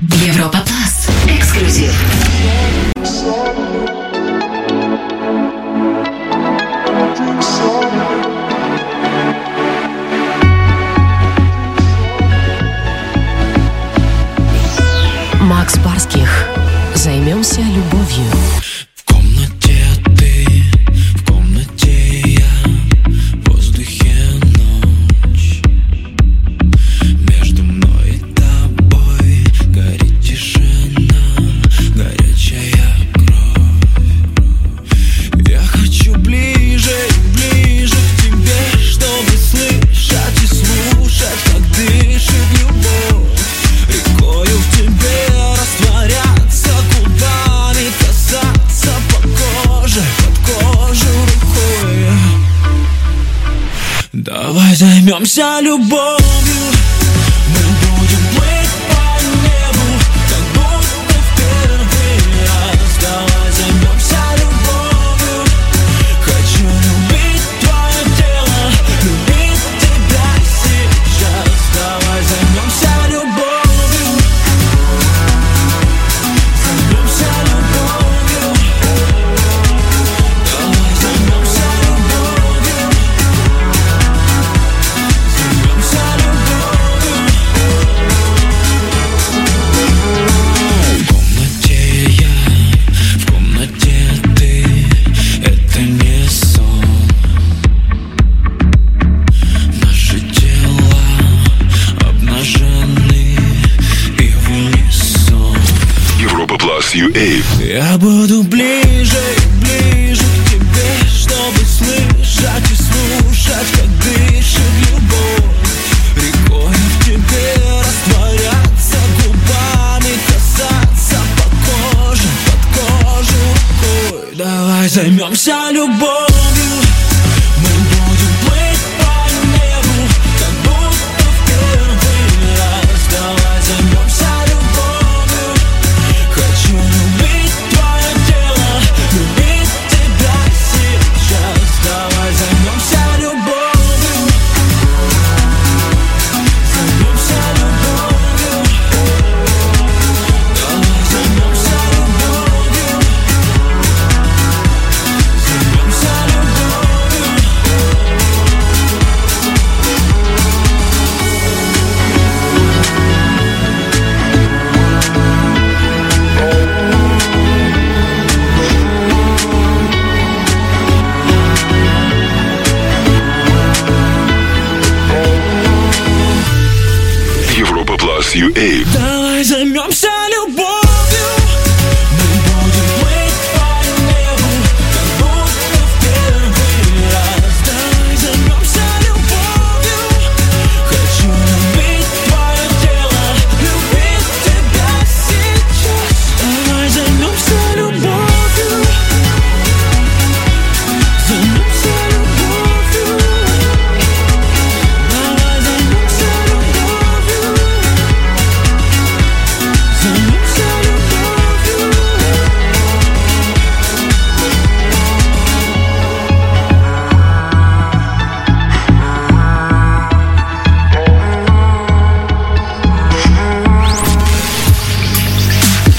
Европа Плюс. Эксклюзив. Макс Барский. Вам вся любовь. SUA. Я буду ближе, и ближе к тебе, чтобы слышать и слушать, как дышит любовь. Рекой в тебе растворяться губами, касаться под кожу, под кожу рукой. Давай займемся любовью. You A.